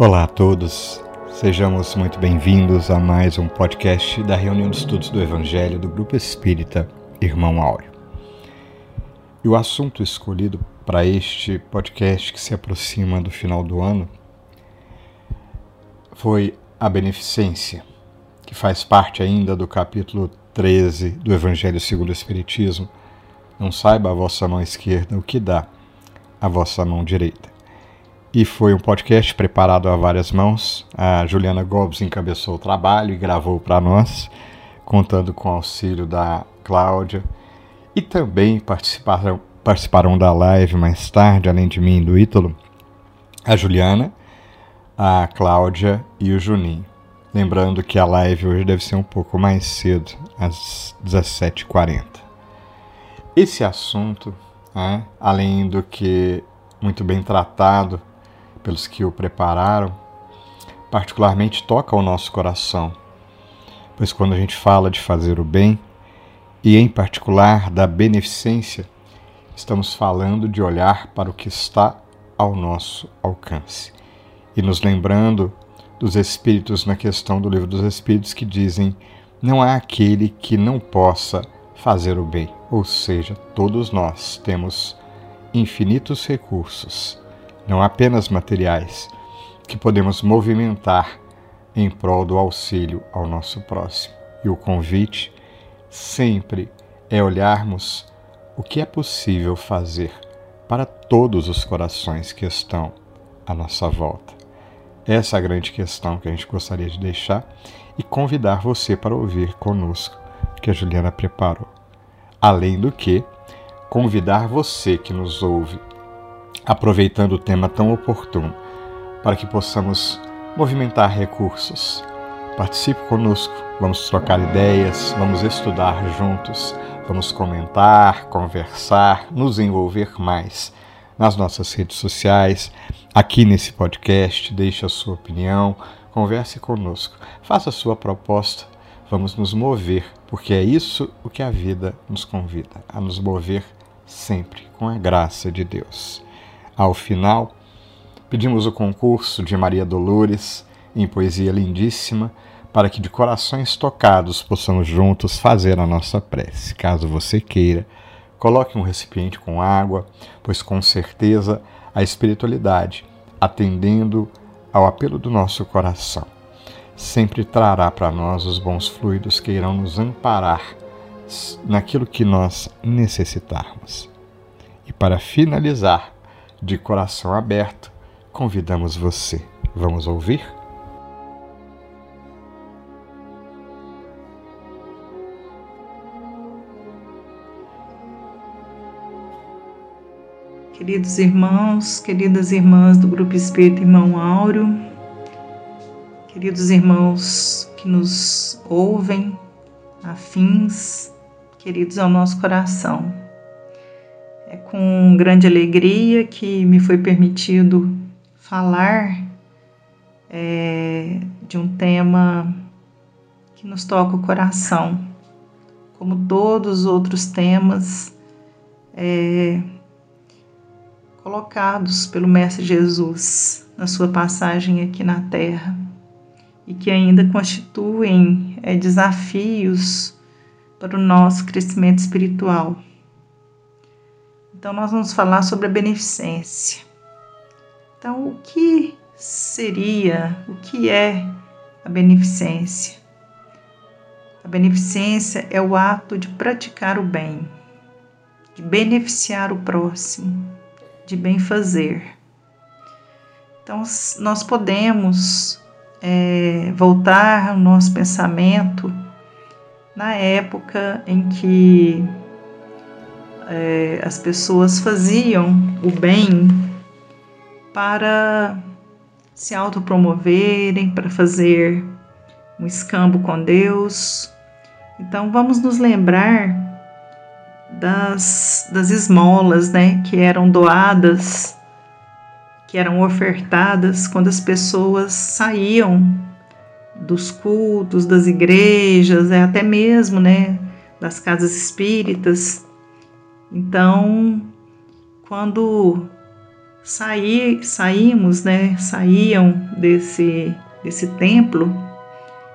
Olá a todos, sejamos muito bem-vindos a mais um podcast da reunião de estudos do Evangelho do Grupo Espírita Irmão Áureo. E o assunto escolhido para este podcast que se aproxima do final do ano foi a beneficência, que faz parte ainda do capítulo 13 do Evangelho segundo o Espiritismo. Não saiba a vossa mão esquerda o que dá a vossa mão direita e foi um podcast preparado a várias mãos. A Juliana Gomes encabeçou o trabalho e gravou para nós, contando com o auxílio da Cláudia. E também participaram, participaram da live mais tarde, além de mim e do Ítalo, a Juliana, a Cláudia e o Juninho. Lembrando que a live hoje deve ser um pouco mais cedo, às 17h40. Esse assunto, né, além do que muito bem tratado pelos que o prepararam, particularmente toca ao nosso coração, pois quando a gente fala de fazer o bem, e em particular da beneficência, estamos falando de olhar para o que está ao nosso alcance. E nos lembrando dos Espíritos na questão do Livro dos Espíritos que dizem: não há aquele que não possa fazer o bem, ou seja, todos nós temos infinitos recursos não apenas materiais, que podemos movimentar em prol do auxílio ao nosso próximo. E o convite sempre é olharmos o que é possível fazer para todos os corações que estão à nossa volta. Essa é a grande questão que a gente gostaria de deixar e convidar você para ouvir conosco que a Juliana preparou. Além do que, convidar você que nos ouve aproveitando o tema tão oportuno, para que possamos movimentar recursos. Participe conosco, vamos trocar ideias, vamos estudar juntos, vamos comentar, conversar, nos envolver mais nas nossas redes sociais, aqui nesse podcast, deixe a sua opinião, converse conosco, faça a sua proposta, vamos nos mover, porque é isso o que a vida nos convida, a nos mover sempre com a graça de Deus. Ao final, pedimos o concurso de Maria Dolores em poesia lindíssima para que de corações tocados possamos juntos fazer a nossa prece. Caso você queira, coloque um recipiente com água, pois com certeza a espiritualidade, atendendo ao apelo do nosso coração, sempre trará para nós os bons fluidos que irão nos amparar naquilo que nós necessitarmos. E para finalizar, de coração aberto, convidamos você. Vamos ouvir? Queridos irmãos, queridas irmãs do Grupo Espírito Irmão Áureo, queridos irmãos que nos ouvem, afins, queridos ao nosso coração. É com grande alegria que me foi permitido falar é, de um tema que nos toca o coração, como todos os outros temas é, colocados pelo Mestre Jesus na sua passagem aqui na Terra e que ainda constituem é, desafios para o nosso crescimento espiritual. Então, nós vamos falar sobre a beneficência. Então, o que seria, o que é a beneficência? A beneficência é o ato de praticar o bem, de beneficiar o próximo, de bem fazer. Então, nós podemos é, voltar o nosso pensamento na época em que é, as pessoas faziam o bem para se autopromoverem, para fazer um escambo com Deus. Então vamos nos lembrar das, das esmolas né, que eram doadas, que eram ofertadas quando as pessoas saíam dos cultos, das igrejas, é, até mesmo né, das casas espíritas então, quando saí, saímos, né, saíam desse, desse templo,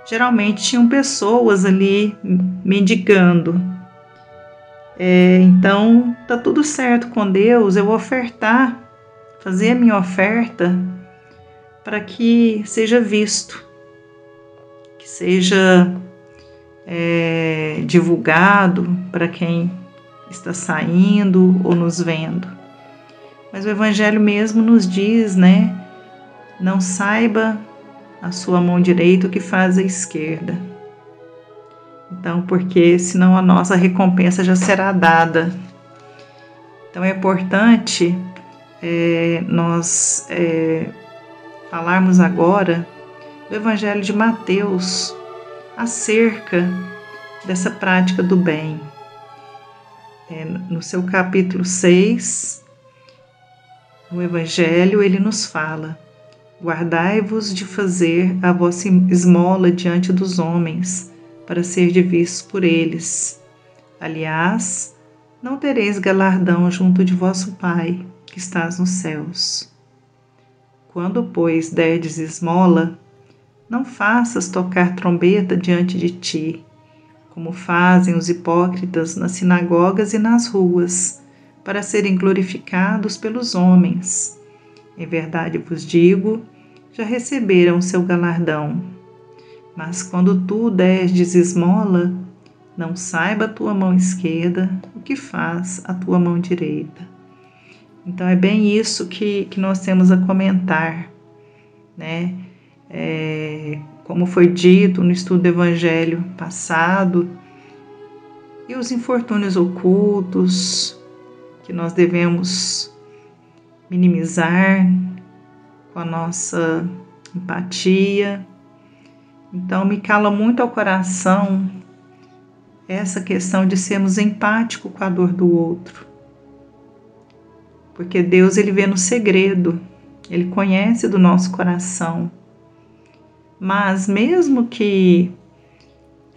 geralmente tinham pessoas ali mendigando. É, então, tá tudo certo com Deus, eu vou ofertar, fazer a minha oferta para que seja visto, que seja é, divulgado para quem está saindo ou nos vendo. Mas o Evangelho mesmo nos diz, né? Não saiba a sua mão direita o que faz a esquerda. Então, porque senão a nossa recompensa já será dada. Então é importante é, nós é, falarmos agora do Evangelho de Mateus acerca dessa prática do bem. É, no seu capítulo 6, no Evangelho, ele nos fala: Guardai-vos de fazer a vossa esmola diante dos homens, para ser de vistos por eles. Aliás, não tereis galardão junto de vosso Pai, que estás nos céus. Quando, pois, derdes esmola, não faças tocar trombeta diante de ti, como fazem os hipócritas nas sinagogas e nas ruas, para serem glorificados pelos homens. Em verdade vos digo, já receberam seu galardão. Mas quando tu desdes esmola, não saiba a tua mão esquerda o que faz a tua mão direita. Então é bem isso que, que nós temos a comentar, né? É, como foi dito no estudo do Evangelho passado, e os infortúnios ocultos, que nós devemos minimizar com a nossa empatia. Então, me cala muito ao coração essa questão de sermos empáticos com a dor do outro. Porque Deus ele vê no segredo, ele conhece do nosso coração. Mas mesmo que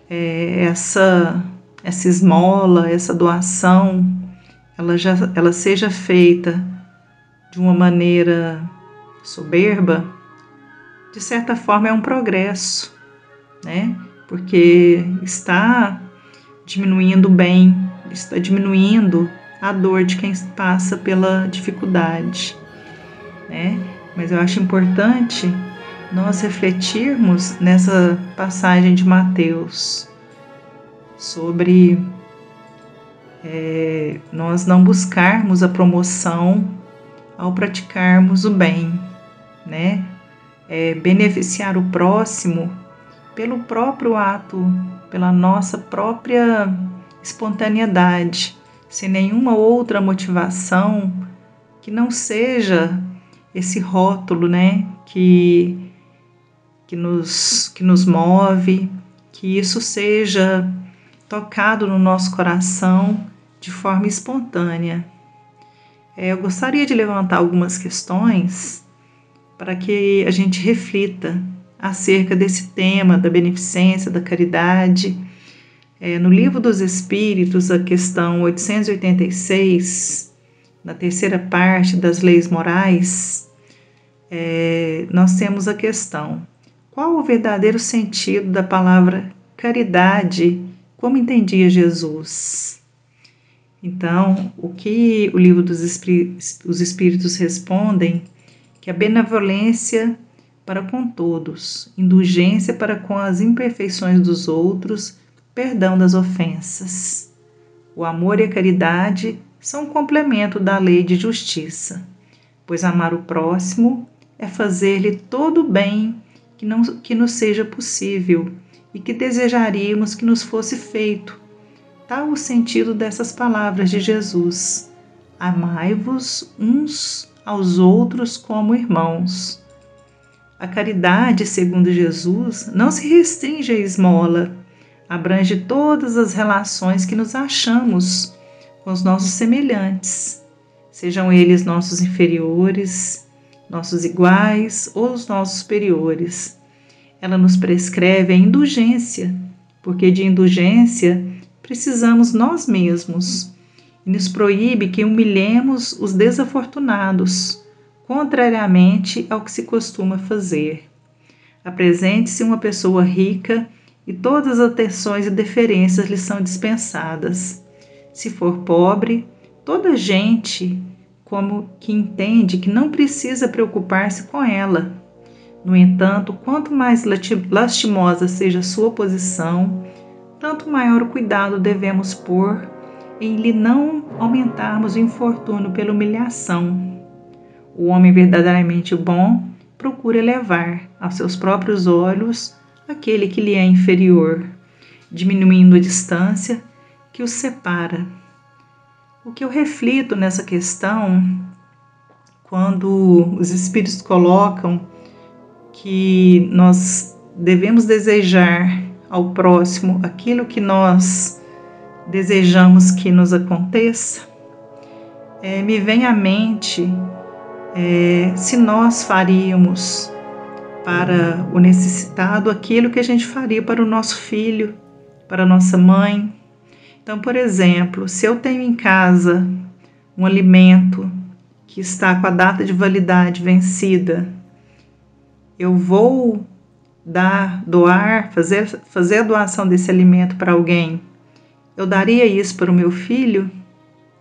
é, essa essa esmola, essa doação ela já ela seja feita de uma maneira soberba, de certa forma é um progresso, né? Porque está diminuindo o bem, está diminuindo a dor de quem passa pela dificuldade, né? Mas eu acho importante nós refletirmos nessa passagem de Mateus sobre é, nós não buscarmos a promoção ao praticarmos o bem, né? É, beneficiar o próximo pelo próprio ato, pela nossa própria espontaneidade, sem nenhuma outra motivação que não seja esse rótulo, né? Que que nos, que nos move, que isso seja tocado no nosso coração de forma espontânea. É, eu gostaria de levantar algumas questões para que a gente reflita acerca desse tema da beneficência, da caridade. É, no Livro dos Espíritos, a questão 886, na terceira parte das leis morais, é, nós temos a questão: qual o verdadeiro sentido da palavra caridade como entendia Jesus. Então, o que o livro dos Espíritos, os Espíritos respondem que a benevolência para com todos, indulgência para com as imperfeições dos outros, perdão das ofensas. O amor e a caridade são um complemento da lei de justiça, pois amar o próximo é fazer-lhe todo o bem que, não, que nos seja possível e que desejaríamos que nos fosse feito. Tal o sentido dessas palavras de Jesus: Amai-vos uns aos outros como irmãos. A caridade, segundo Jesus, não se restringe à esmola, abrange todas as relações que nos achamos com os nossos semelhantes, sejam eles nossos inferiores, nossos iguais ou os nossos superiores ela nos prescreve a indulgência, porque de indulgência precisamos nós mesmos, e nos proíbe que humilhemos os desafortunados, contrariamente ao que se costuma fazer. Apresente-se uma pessoa rica e todas as atenções e deferências lhe são dispensadas. Se for pobre, toda gente como que entende que não precisa preocupar-se com ela. No entanto, quanto mais lastimosa seja sua posição, tanto maior o cuidado devemos pôr em lhe não aumentarmos o infortúnio pela humilhação. O homem verdadeiramente bom procura elevar aos seus próprios olhos aquele que lhe é inferior, diminuindo a distância que os separa. O que eu reflito nessa questão, quando os Espíritos colocam que nós devemos desejar ao próximo aquilo que nós desejamos que nos aconteça, é, me vem à mente é, se nós faríamos para o necessitado aquilo que a gente faria para o nosso filho, para a nossa mãe. Então, por exemplo, se eu tenho em casa um alimento que está com a data de validade vencida, eu vou dar, doar, fazer, fazer a doação desse alimento para alguém. Eu daria isso para o meu filho?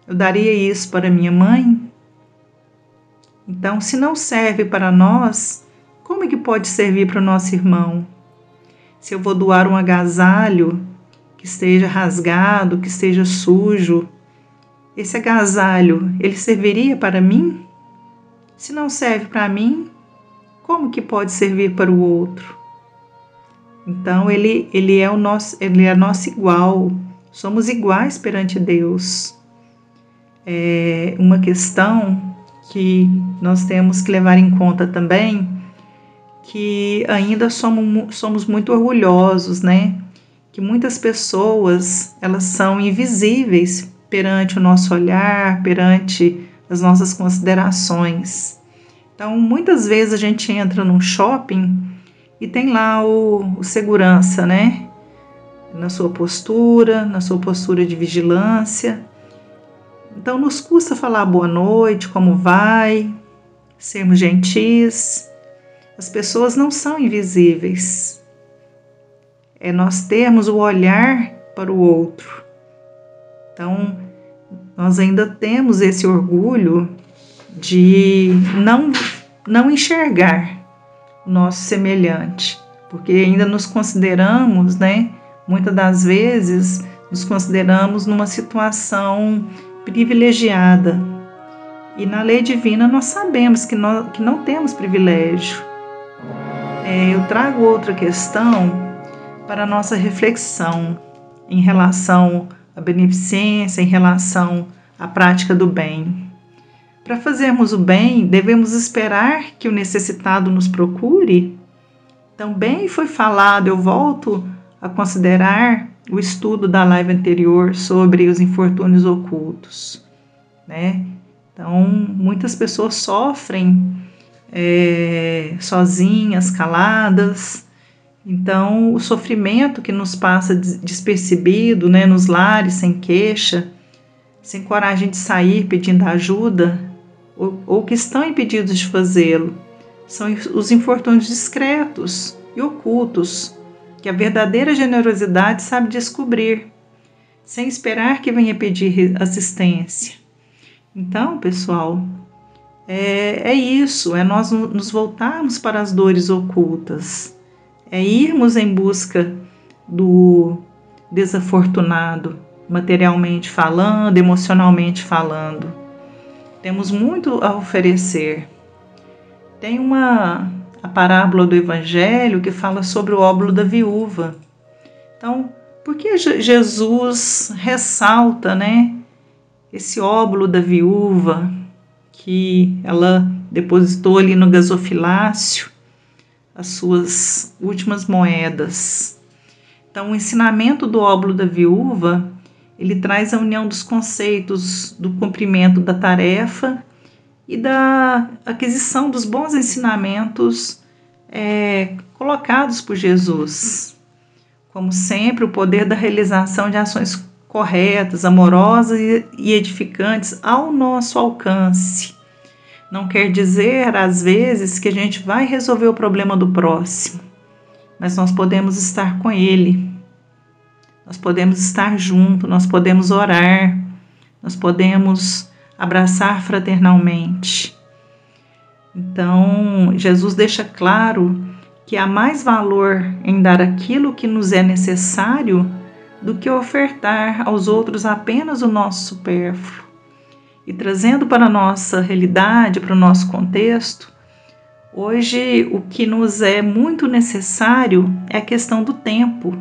Eu daria isso para minha mãe? Então, se não serve para nós, como é que pode servir para o nosso irmão? Se eu vou doar um agasalho que esteja rasgado, que esteja sujo, esse agasalho, ele serviria para mim? Se não serve para mim, como que pode servir para o outro? Então ele, ele é o nosso, ele é nosso igual. Somos iguais perante Deus. É uma questão que nós temos que levar em conta também que ainda somos, somos muito orgulhosos, né? Que muitas pessoas elas são invisíveis perante o nosso olhar, perante as nossas considerações. Então, muitas vezes a gente entra num shopping e tem lá o, o segurança, né? Na sua postura, na sua postura de vigilância. Então, nos custa falar boa noite, como vai, sermos gentis. As pessoas não são invisíveis. É nós termos o olhar para o outro. Então, nós ainda temos esse orgulho de não, não enxergar o nosso semelhante, porque ainda nos consideramos, né? Muitas das vezes nos consideramos numa situação privilegiada. E na lei divina nós sabemos que, nós, que não temos privilégio. É, eu trago outra questão para nossa reflexão em relação à beneficência, em relação à prática do bem. Para fazermos o bem, devemos esperar que o necessitado nos procure? Também foi falado, eu volto a considerar o estudo da live anterior sobre os infortúnios ocultos, né? Então, muitas pessoas sofrem é, sozinhas, caladas. Então, o sofrimento que nos passa despercebido, né, nos lares, sem queixa, sem coragem de sair pedindo ajuda, ou, ou que estão impedidos de fazê-lo, são os infortúnios discretos e ocultos que a verdadeira generosidade sabe descobrir, sem esperar que venha pedir assistência. Então, pessoal, é, é isso, é nós nos voltarmos para as dores ocultas, é irmos em busca do desafortunado, materialmente falando, emocionalmente falando. Temos muito a oferecer. Tem uma a parábola do Evangelho que fala sobre o óbolo da viúva. Então, por que Jesus ressalta, né, esse óbolo da viúva que ela depositou ali no gasofilácio as suas últimas moedas? Então, o ensinamento do óbolo da viúva ele traz a união dos conceitos do cumprimento da tarefa e da aquisição dos bons ensinamentos é, colocados por Jesus. Como sempre, o poder da realização de ações corretas, amorosas e edificantes ao nosso alcance. Não quer dizer, às vezes, que a gente vai resolver o problema do próximo, mas nós podemos estar com ele, nós podemos estar junto, nós podemos orar, nós podemos abraçar fraternalmente. Então, Jesus deixa claro que há mais valor em dar aquilo que nos é necessário do que ofertar aos outros apenas o nosso supérfluo. E trazendo para a nossa realidade, para o nosso contexto, hoje o que nos é muito necessário é a questão do tempo.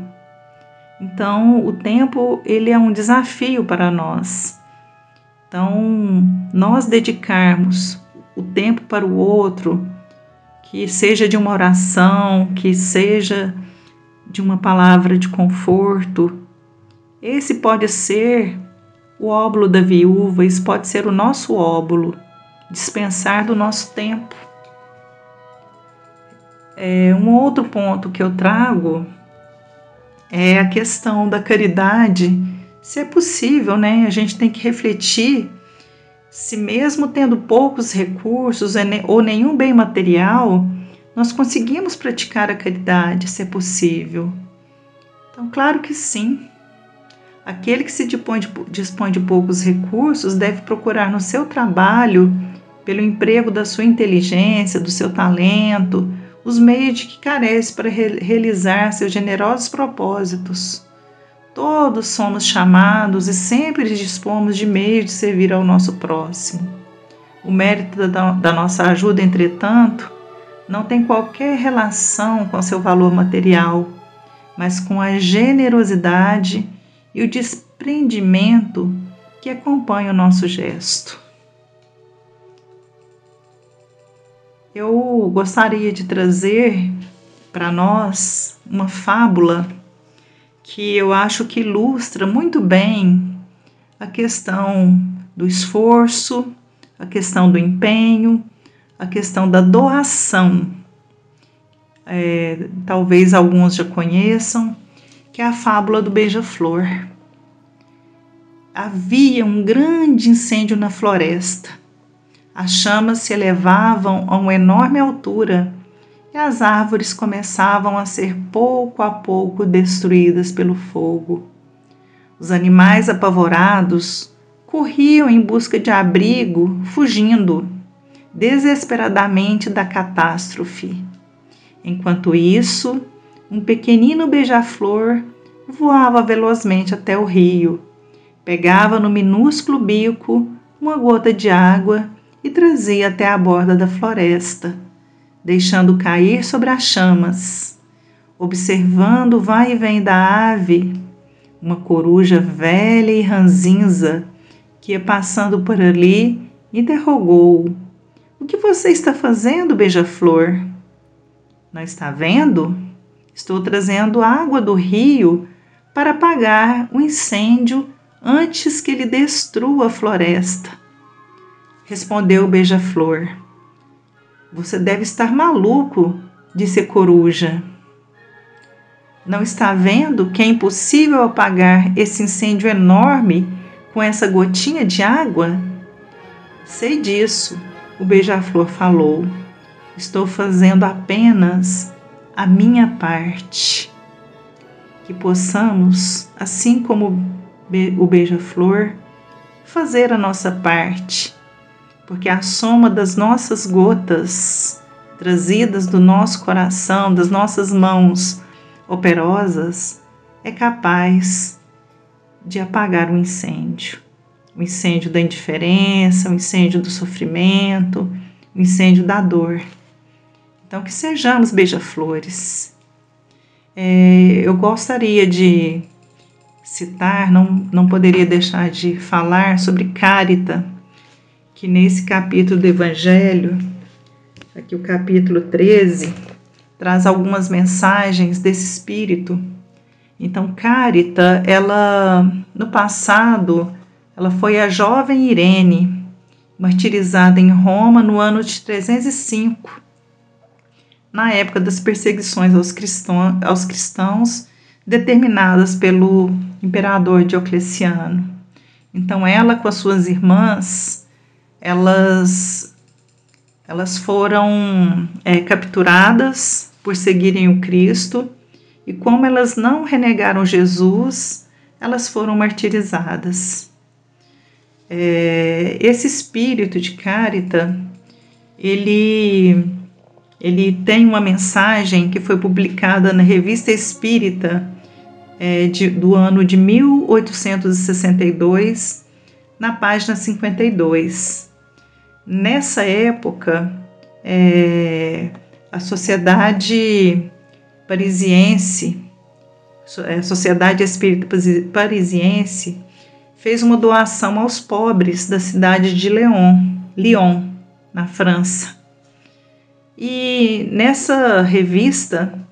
Então, o tempo ele é um desafio para nós. Então, nós dedicarmos o tempo para o outro, que seja de uma oração, que seja de uma palavra de conforto, esse pode ser o óbolo da viúva, isso pode ser o nosso óbolo, dispensar do nosso tempo. É, um outro ponto que eu trago é a questão da caridade. Se é possível, né? A gente tem que refletir se, mesmo tendo poucos recursos ou nenhum bem material, nós conseguimos praticar a caridade, se é possível. Então, claro que sim. Aquele que se dispõe de, dispõe de poucos recursos deve procurar no seu trabalho, pelo emprego da sua inteligência, do seu talento, os meios de que carece para re realizar seus generosos propósitos. Todos somos chamados e sempre dispomos de meios de servir ao nosso próximo. O mérito da, da nossa ajuda, entretanto, não tem qualquer relação com seu valor material, mas com a generosidade e o desprendimento que acompanha o nosso gesto. Eu gostaria de trazer para nós uma fábula que eu acho que ilustra muito bem a questão do esforço, a questão do empenho, a questão da doação. É, talvez alguns já conheçam, que é a fábula do beija-flor. Havia um grande incêndio na floresta. As chamas se elevavam a uma enorme altura e as árvores começavam a ser pouco a pouco destruídas pelo fogo. Os animais apavorados corriam em busca de abrigo, fugindo desesperadamente da catástrofe. Enquanto isso, um pequenino beija-flor voava velozmente até o rio, pegava no minúsculo bico uma gota de água e trazia até a borda da floresta, deixando cair sobre as chamas. Observando o vai e vem da ave, uma coruja velha e ranzinza que ia passando por ali interrogou: O que você está fazendo, beija-flor? Não está vendo? Estou trazendo água do rio para apagar o incêndio antes que ele destrua a floresta. Respondeu o beija-flor. Você deve estar maluco, disse a coruja. Não está vendo que é impossível apagar esse incêndio enorme com essa gotinha de água? Sei disso, o beija-flor falou. Estou fazendo apenas a minha parte. Que possamos, assim como o beija-flor, fazer a nossa parte, porque a soma das nossas gotas trazidas do nosso coração, das nossas mãos operosas, é capaz de apagar o incêndio. O incêndio da indiferença, o incêndio do sofrimento, o incêndio da dor. Então, que sejamos beija-flores. É, eu gostaria de citar, não, não poderia deixar de falar sobre Carita, que nesse capítulo do Evangelho, aqui o capítulo 13, traz algumas mensagens desse espírito. Então, Carita, ela no passado, ela foi a jovem Irene, martirizada em Roma no ano de 305 na época das perseguições aos cristãos, aos cristãos determinadas pelo imperador Diocleciano. Então ela com as suas irmãs, elas elas foram é, capturadas por seguirem o Cristo e como elas não renegaram Jesus, elas foram martirizadas. É, esse espírito de Carita, ele, ele tem uma mensagem que foi publicada na Revista Espírita é, de, do ano de 1862, na página 52. Nessa época, é, a sociedade parisiense, a é, Sociedade Espírita Parisiense, fez uma doação aos pobres da cidade de Lyon, Lyon, na França. E nessa revista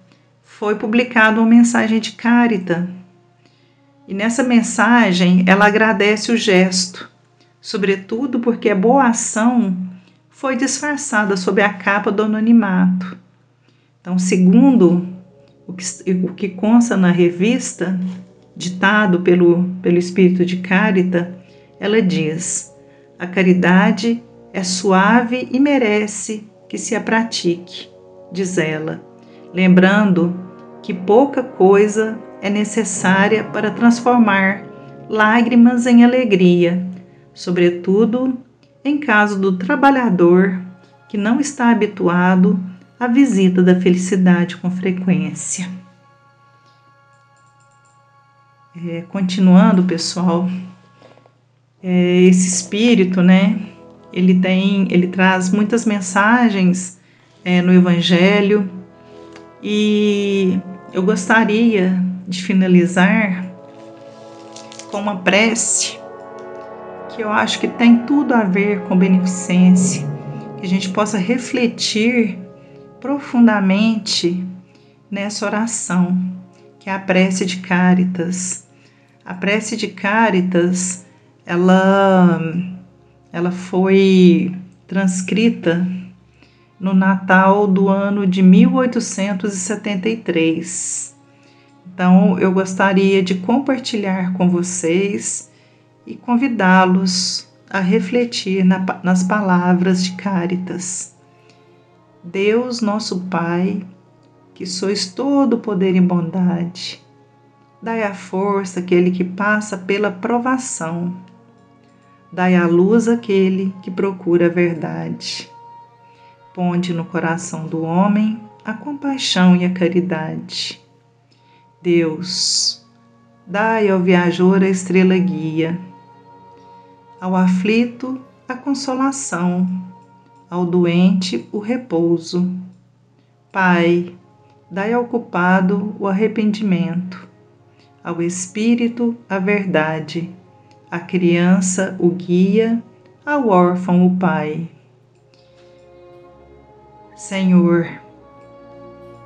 foi publicada uma mensagem de carita. E nessa mensagem ela agradece o gesto, sobretudo porque a boa ação foi disfarçada sob a capa do anonimato. Então, segundo o que, o que consta na revista, ditado pelo, pelo espírito de Carita, ela diz: a caridade é suave e merece que se a pratique, diz ela, lembrando que pouca coisa é necessária para transformar lágrimas em alegria, sobretudo em caso do trabalhador que não está habituado à visita da felicidade com frequência. É, continuando, pessoal, é, esse espírito, né? Ele tem, ele traz muitas mensagens é, no Evangelho e eu gostaria de finalizar com uma prece que eu acho que tem tudo a ver com beneficência, que a gente possa refletir profundamente nessa oração, que é a prece de Cáritas. A prece de Cáritas, ela, ela foi transcrita no Natal do ano de 1873. Então, eu gostaria de compartilhar com vocês e convidá-los a refletir na, nas palavras de Cáritas. Deus, nosso Pai, que sois todo poder e bondade, dai a força àquele que passa pela provação, dai a luz àquele que procura a verdade. Ponde no coração do homem a compaixão e a caridade. Deus, dai ao viajor a estrela guia ao aflito a consolação, ao doente o repouso. Pai, dai ao culpado o arrependimento, ao espírito a verdade, à criança o guia, ao órfão o pai. Senhor,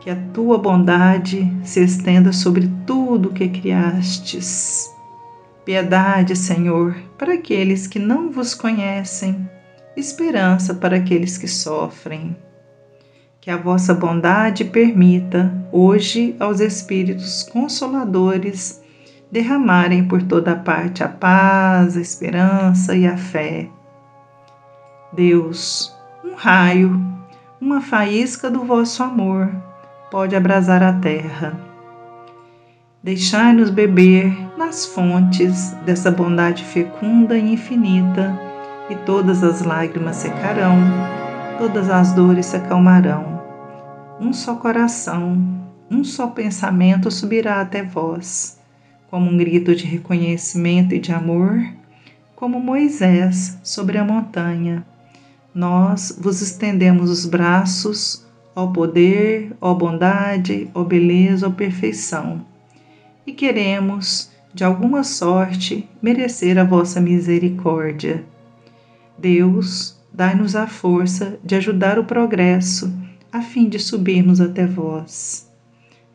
que a tua bondade se estenda sobre tudo que criastes Piedade, Senhor, para aqueles que não vos conhecem, esperança para aqueles que sofrem. Que a vossa bondade permita, hoje, aos Espíritos Consoladores derramarem por toda parte a paz, a esperança e a fé. Deus, um raio, uma faísca do vosso amor pode abrasar a terra Deixai-nos beber nas fontes dessa bondade fecunda e infinita, e todas as lágrimas secarão, todas as dores se acalmarão. Um só coração, um só pensamento subirá até vós, como um grito de reconhecimento e de amor, como Moisés sobre a montanha. Nós vos estendemos os braços, ó poder, ó bondade, ó beleza, ó perfeição e queremos, de alguma sorte, merecer a vossa misericórdia. Deus, dai-nos a força de ajudar o progresso, a fim de subirmos até vós.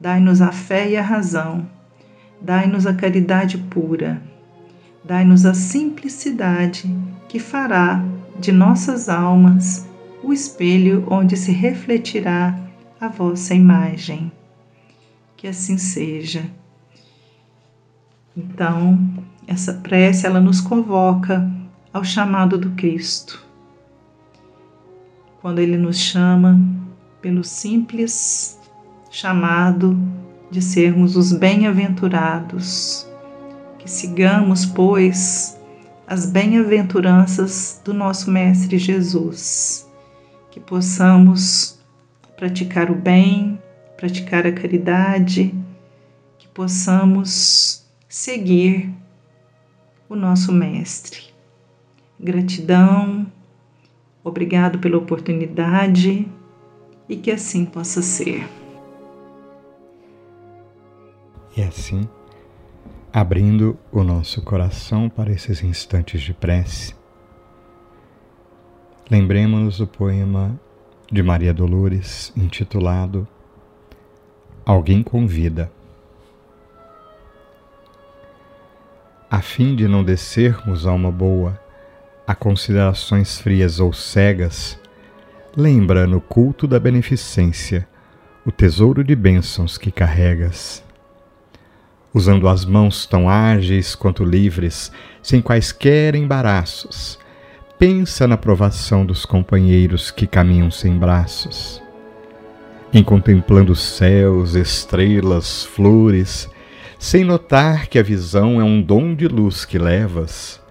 Dai-nos a fé e a razão, dai-nos a caridade pura, dai-nos a simplicidade que fará de nossas almas o espelho onde se refletirá a vossa imagem. Que assim seja. Então, essa prece ela nos convoca ao chamado do Cristo. quando Ele nos chama pelo simples chamado de sermos os bem-aventurados. Que sigamos, pois, as bem-aventuranças do nosso Mestre Jesus. Que possamos praticar o bem, praticar a caridade, que possamos seguir o nosso Mestre. Gratidão, obrigado pela oportunidade e que assim possa ser. E assim, abrindo o nosso coração para esses instantes de prece, lembremos-nos do poema de Maria Dolores intitulado Alguém Convida. A fim de não descermos a uma boa, a considerações frias ou cegas, lembra no culto da beneficência o tesouro de bênçãos que carregas usando as mãos tão ágeis quanto livres, sem quaisquer embaraços. Pensa na provação dos companheiros que caminham sem braços. Em contemplando céus, estrelas, flores, sem notar que a visão é um dom de luz que levas,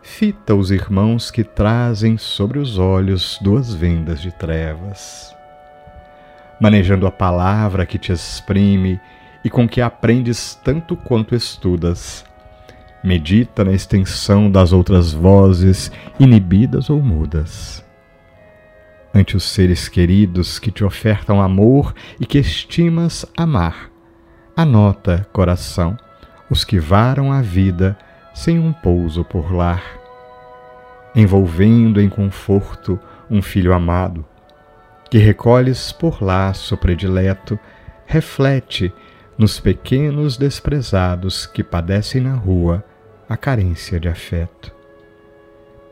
fita os irmãos que trazem sobre os olhos duas vendas de trevas. Manejando a palavra que te exprime e com que aprendes tanto quanto estudas. Medita na extensão das outras vozes, inibidas ou mudas. Ante os seres queridos que te ofertam amor e que estimas amar, anota, coração, os que varam a vida sem um pouso por lar, envolvendo em conforto um filho amado, que recolhes por laço predileto, reflete nos pequenos desprezados que padecem na rua a carência de afeto.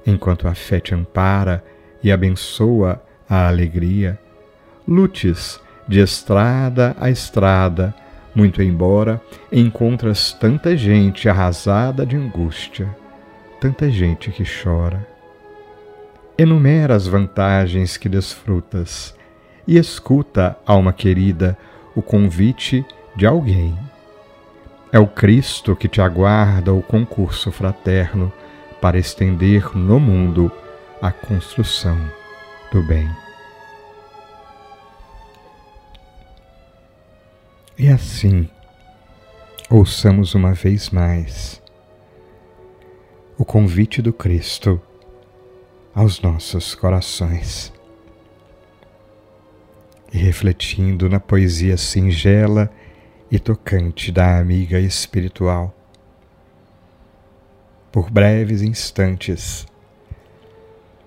Enquanto a fé te ampara e abençoa a alegria, lutes de estrada a estrada, muito embora encontras tanta gente arrasada de angústia, tanta gente que chora. Enumera as vantagens que desfrutas e escuta, alma querida, o convite de alguém. É o Cristo que te aguarda o concurso fraterno para estender no mundo a construção do bem. E assim, ouçamos uma vez mais o convite do Cristo aos nossos corações. E refletindo na poesia singela e tocante da amiga espiritual. Por breves instantes,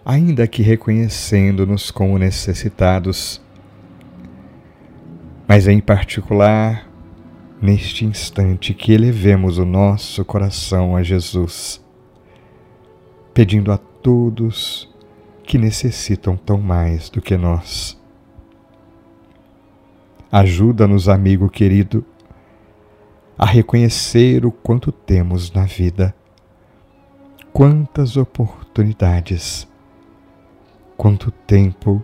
ainda que reconhecendo-nos como necessitados, mas em particular neste instante que elevemos o nosso coração a Jesus, pedindo a todos que necessitam tão mais do que nós. Ajuda-nos, amigo querido, a reconhecer o quanto temos na vida, quantas oportunidades, quanto tempo,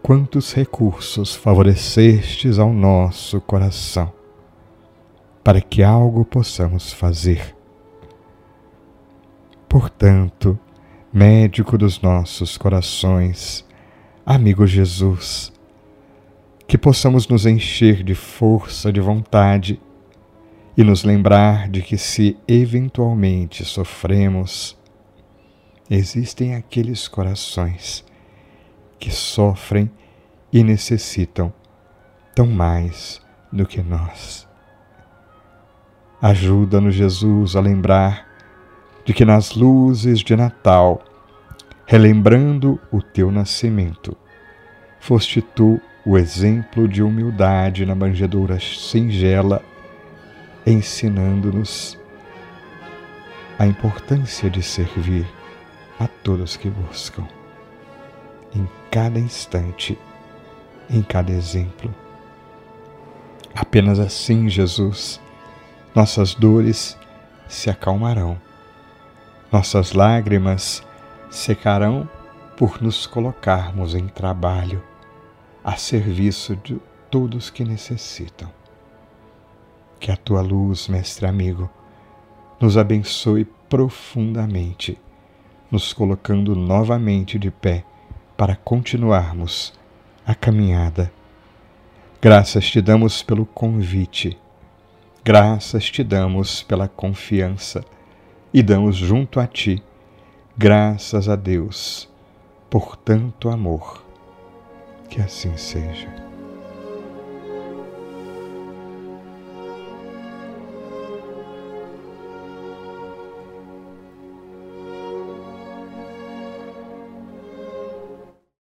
quantos recursos favorecestes ao nosso coração, para que algo possamos fazer. Portanto, médico dos nossos corações, amigo Jesus, que possamos nos encher de força de vontade e nos lembrar de que, se eventualmente sofremos, existem aqueles corações que sofrem e necessitam tão mais do que nós. Ajuda-nos, Jesus, a lembrar de que nas luzes de Natal, relembrando o teu nascimento, foste tu o exemplo de humildade na manjedoura singela ensinando-nos a importância de servir a todos que buscam, em cada instante, em cada exemplo. Apenas assim, Jesus, nossas dores se acalmarão, nossas lágrimas secarão por nos colocarmos em trabalho a serviço de todos que necessitam. Que a tua luz, mestre amigo, nos abençoe profundamente, nos colocando novamente de pé para continuarmos a caminhada. Graças te damos pelo convite, graças te damos pela confiança e damos junto a ti graças a Deus por tanto amor. Que assim seja.